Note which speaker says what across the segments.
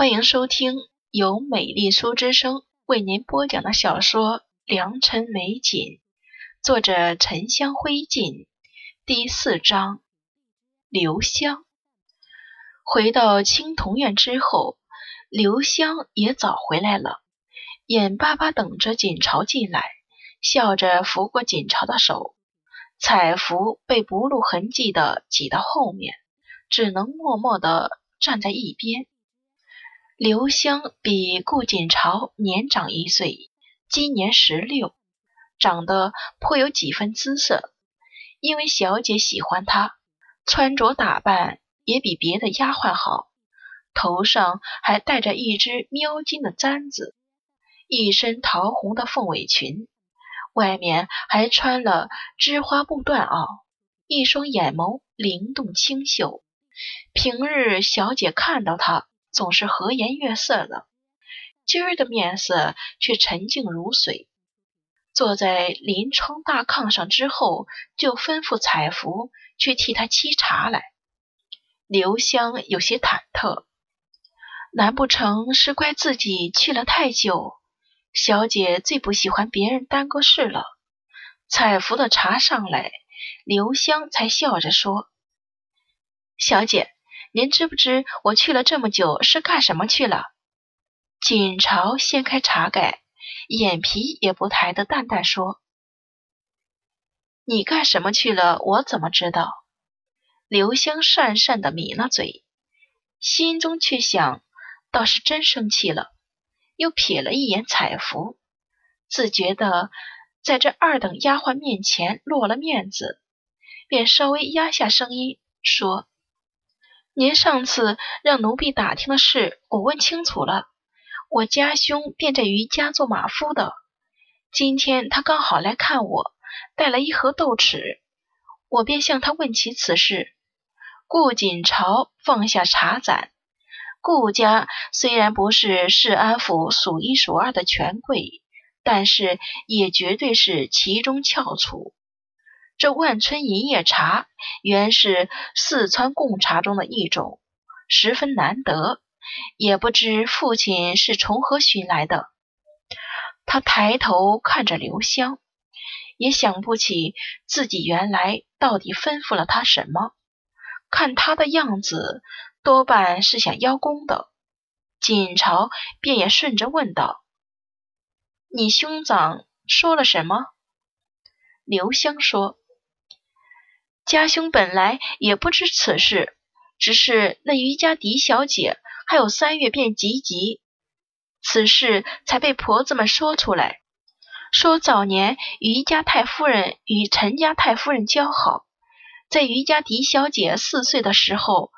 Speaker 1: 欢迎收听由美丽书之声为您播讲的小说《良辰美景》，作者沉香灰烬，第四章。刘香回到青铜院之后，刘香也早回来了，眼巴巴等着锦朝进来，笑着扶过锦朝的手。彩服被不露痕迹的挤到后面，只能默默的站在一边。刘香比顾锦朝年长一岁，今年十六，长得颇有几分姿色。因为小姐喜欢她，穿着打扮也比别的丫鬟好，头上还戴着一只喵金的簪子，一身桃红的凤尾裙，外面还穿了织花布缎袄，一双眼眸灵动清秀。平日小姐看到她。总是和颜悦色的，今儿的面色却沉静如水。坐在临窗大炕上之后，就吩咐彩芙去替他沏茶来。刘香有些忐忑，难不成是怪自己去了太久？小姐最不喜欢别人耽搁事了。彩芙的茶上来，刘香才笑着说：“小姐。”您知不知我去了这么久是干什么去了？锦朝掀开茶盖，眼皮也不抬的淡淡说：“你干什么去了？我怎么知道？”刘香讪讪的抿了嘴，心中却想，倒是真生气了。又瞥了一眼彩芙，自觉的在这二等丫鬟面前落了面子，便稍微压下声音说。您上次让奴婢打听的事，我问清楚了。我家兄便在余家做马夫的。今天他刚好来看我，带了一盒豆豉，我便向他问起此事。顾锦朝放下茶盏，顾家虽然不是市安府数一数二的权贵，但是也绝对是其中翘楚。这万春银叶茶原是四川贡茶中的一种，十分难得。也不知父亲是从何寻来的。他抬头看着刘香，也想不起自己原来到底吩咐了他什么。看他的样子，多半是想邀功的。锦朝便也顺着问道：“你兄长说了什么？”刘香说。家兄本来也不知此事，只是那余家狄小姐还有三月便及笄，此事才被婆子们说出来。说早年余家太夫人与陈家太夫人交好，在余家狄小姐四岁的时候，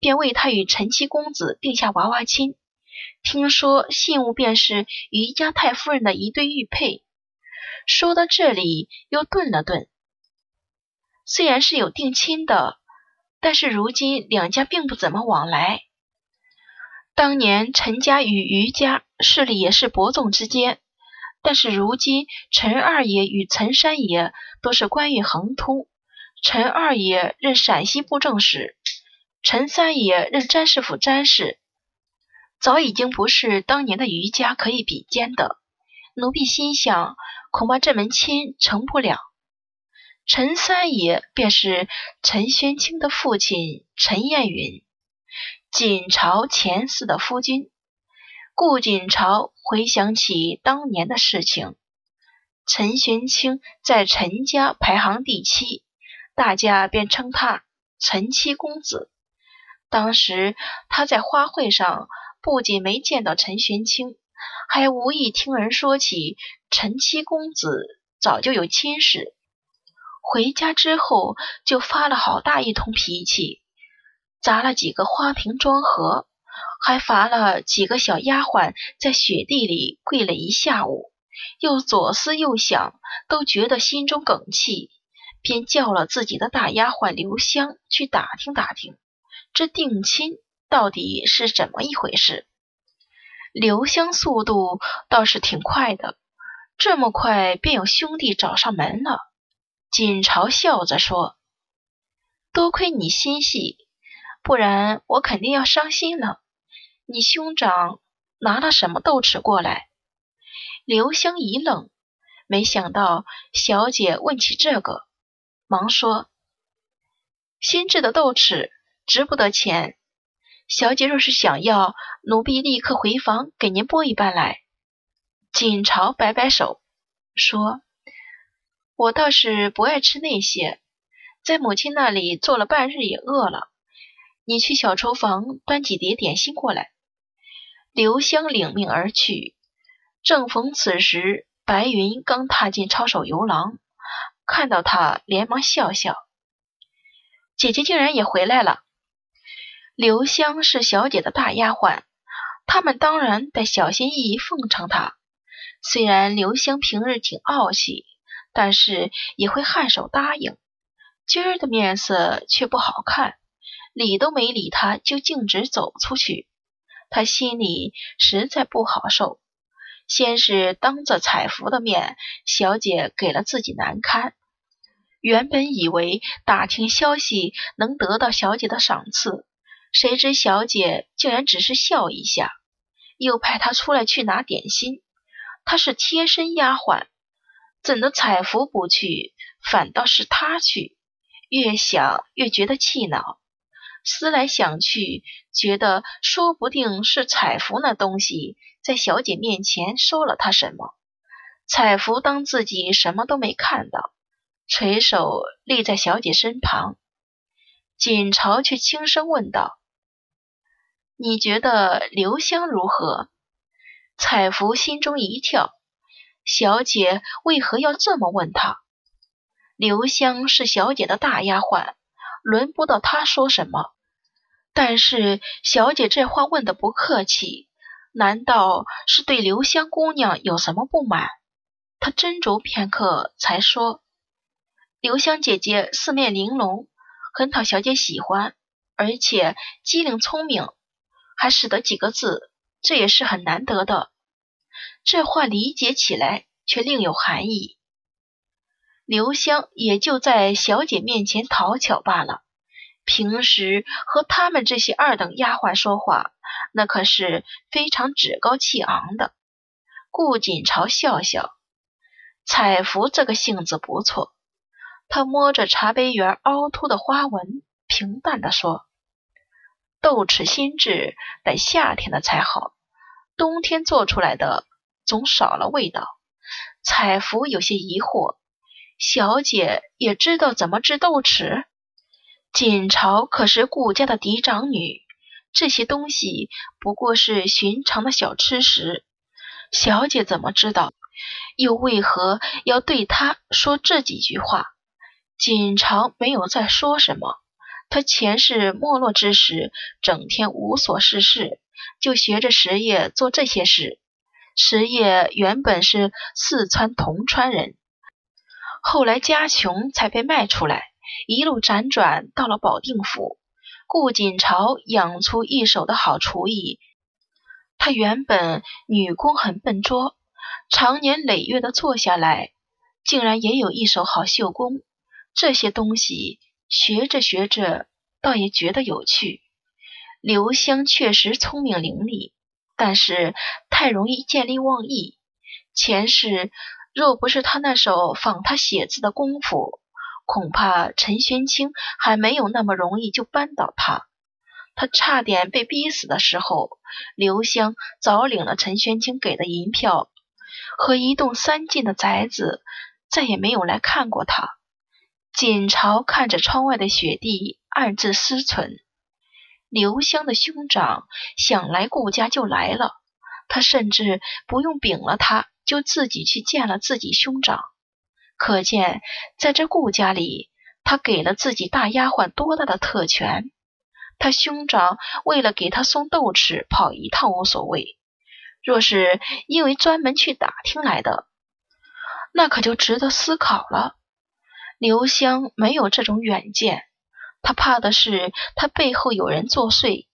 Speaker 1: 便为她与陈七公子定下娃娃亲。听说信物便是余家太夫人的一对玉佩。说到这里，又顿了顿。虽然是有定亲的，但是如今两家并不怎么往来。当年陈家与余家势力也是伯仲之间，但是如今陈二爷与陈三爷都是官运亨通，陈二爷任陕西布政使，陈三爷任詹事府詹事，早已经不是当年的余家可以比肩的。奴婢心想，恐怕这门亲成不了。陈三爷便是陈玄清的父亲陈彦允，锦朝前四的夫君。顾锦朝回想起当年的事情，陈玄清在陈家排行第七，大家便称他陈七公子。当时他在花会上不仅没见到陈玄清，还无意听人说起陈七公子早就有亲事。回家之后，就发了好大一通脾气，砸了几个花瓶装盒，还罚了几个小丫鬟在雪地里跪了一下午。又左思右想，都觉得心中梗气，便叫了自己的大丫鬟刘香去打听打听，这定亲到底是怎么一回事。刘香速度倒是挺快的，这么快便有兄弟找上门了。锦朝笑着说：“多亏你心细，不然我肯定要伤心了。你兄长拿了什么豆豉过来？”刘香一愣，没想到小姐问起这个，忙说：“新制的豆豉值不得钱。小姐若是想要，奴婢立刻回房给您拨一半来。”锦朝摆摆手说：“我倒是不爱吃那些，在母亲那里坐了半日也饿了。你去小厨房端几碟点心过来。”刘香领命而去。正逢此时，白云刚踏进抄手游廊，看到他，连忙笑笑：“姐姐竟然也回来了。”刘香是小姐的大丫鬟，他们当然得小心翼翼奉承她。虽然刘香平日挺傲气，但是也会颔首答应。今儿的面色却不好看，理都没理他，就径直走出去。他心里实在不好受。先是当着彩福的面，小姐给了自己难堪。原本以为打听消息能得到小姐的赏赐，谁知小姐竟然只是笑一下，又派他出来去拿点心。他是贴身丫鬟，怎的彩福不去，反倒是他去？越想越觉得气恼。思来想去，觉得说不定是彩福那东西在小姐面前说了他什么。彩福当自己什么都没看到，垂手立在小姐身旁。锦朝却轻声问道：“你觉得留香如何？”彩福心中一跳，小姐为何要这么问他？刘香是小姐的大丫鬟，轮不到她说什么。但是小姐这话问的不客气，难道是对刘香姑娘有什么不满？她斟酌片刻，才说：“刘香姐姐四面玲珑，很讨小姐喜欢，而且机灵聪明，还识得几个字，这也是很难得的。”这话理解起来却另有含义。刘香也就在小姐面前讨巧罢了。平时和他们这些二等丫鬟说话，那可是非常趾高气昂的。顾锦朝笑笑，彩福这个性子不错。他摸着茶杯缘凹凸的花纹，平淡的说：“豆豉新制，得夏天的才好，冬天做出来的总少了味道。”彩福有些疑惑：“小姐也知道怎么制豆豉？”锦朝可是顾家的嫡长女，这些东西不过是寻常的小吃食。小姐怎么知道？又为何要对她说这几句话？锦朝没有再说什么。他前世没落之时，整天无所事事，就学着石业做这些事。石业原本是四川铜川人，后来家穷才被卖出来。一路辗转到了保定府，顾锦朝养出一手的好厨艺。他原本女工很笨拙，常年累月的做下来，竟然也有一手好绣工。这些东西学着学着，倒也觉得有趣。刘香确实聪明伶俐，但是太容易见利忘义。前世若不是他那手仿他写字的功夫，恐怕陈玄清还没有那么容易就扳倒他。他差点被逼死的时候，刘香早领了陈玄清给的银票和一栋三进的宅子，再也没有来看过他。锦朝看着窗外的雪地，暗自思忖：刘香的兄长想来顾家就来了，他甚至不用禀了，他就自己去见了自己兄长。可见，在这顾家里，他给了自己大丫鬟多大的特权。他兄长为了给他送豆豉，跑一趟无所谓；若是因为专门去打听来的，那可就值得思考了。刘香没有这种远见，他怕的是他背后有人作祟。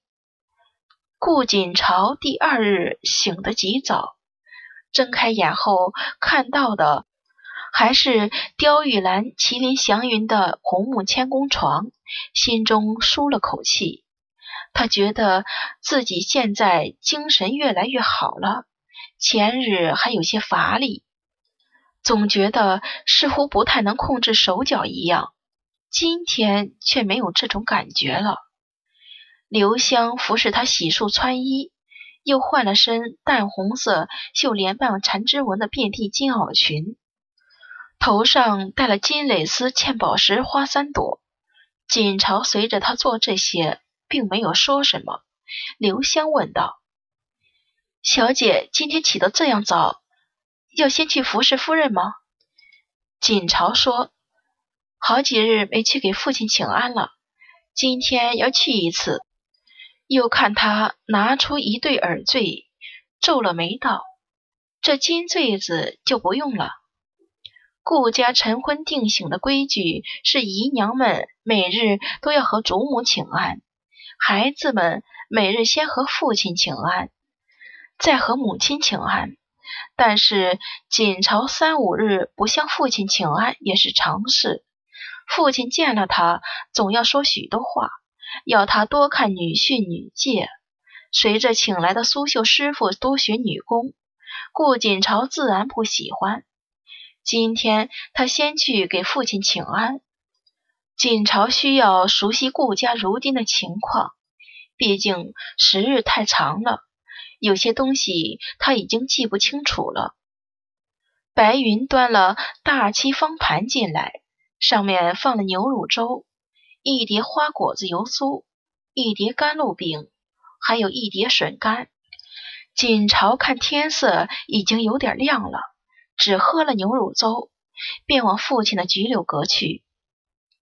Speaker 1: 顾锦朝第二日醒得极早，睁开眼后看到的。还是雕玉兰、麒麟祥云的红木千工床，心中舒了口气。他觉得自己现在精神越来越好了，前日还有些乏力，总觉得似乎不太能控制手脚一样，今天却没有这种感觉了。刘香服侍他洗漱穿衣，又换了身淡红色绣莲瓣缠枝纹的遍地金袄裙，头上戴了金蕾丝嵌宝石花三朵。锦朝随着他做这些。并没有说什么。刘香问道：“小姐今天起得这样早，要先去服侍夫人吗？”锦朝说：“好几日没去给父亲请安了，今天要去一次。”又看他拿出一对耳坠，皱了眉道：“这金坠子就不用了。顾家晨昏定省的规矩是，姨娘们每日都要和祖母请安。”孩子们每日先和父亲请安，再和母亲请安。但是锦朝三五日不向父亲请安也是常事。父亲见了他，总要说许多话，要他多看女婿女诫。随着请来的苏绣师傅多学女工，顾锦朝自然不喜欢。今天他先去给父亲请安。锦朝需要熟悉顾家如今的情况，毕竟时日太长了，有些东西他已经记不清楚了。白云端了大漆方盘进来，上面放了牛乳粥，一碟花果子油酥，一碟甘露饼，还有一碟笋干。锦朝看天色已经有点亮了，只喝了牛乳粥，便往父亲的菊柳阁去。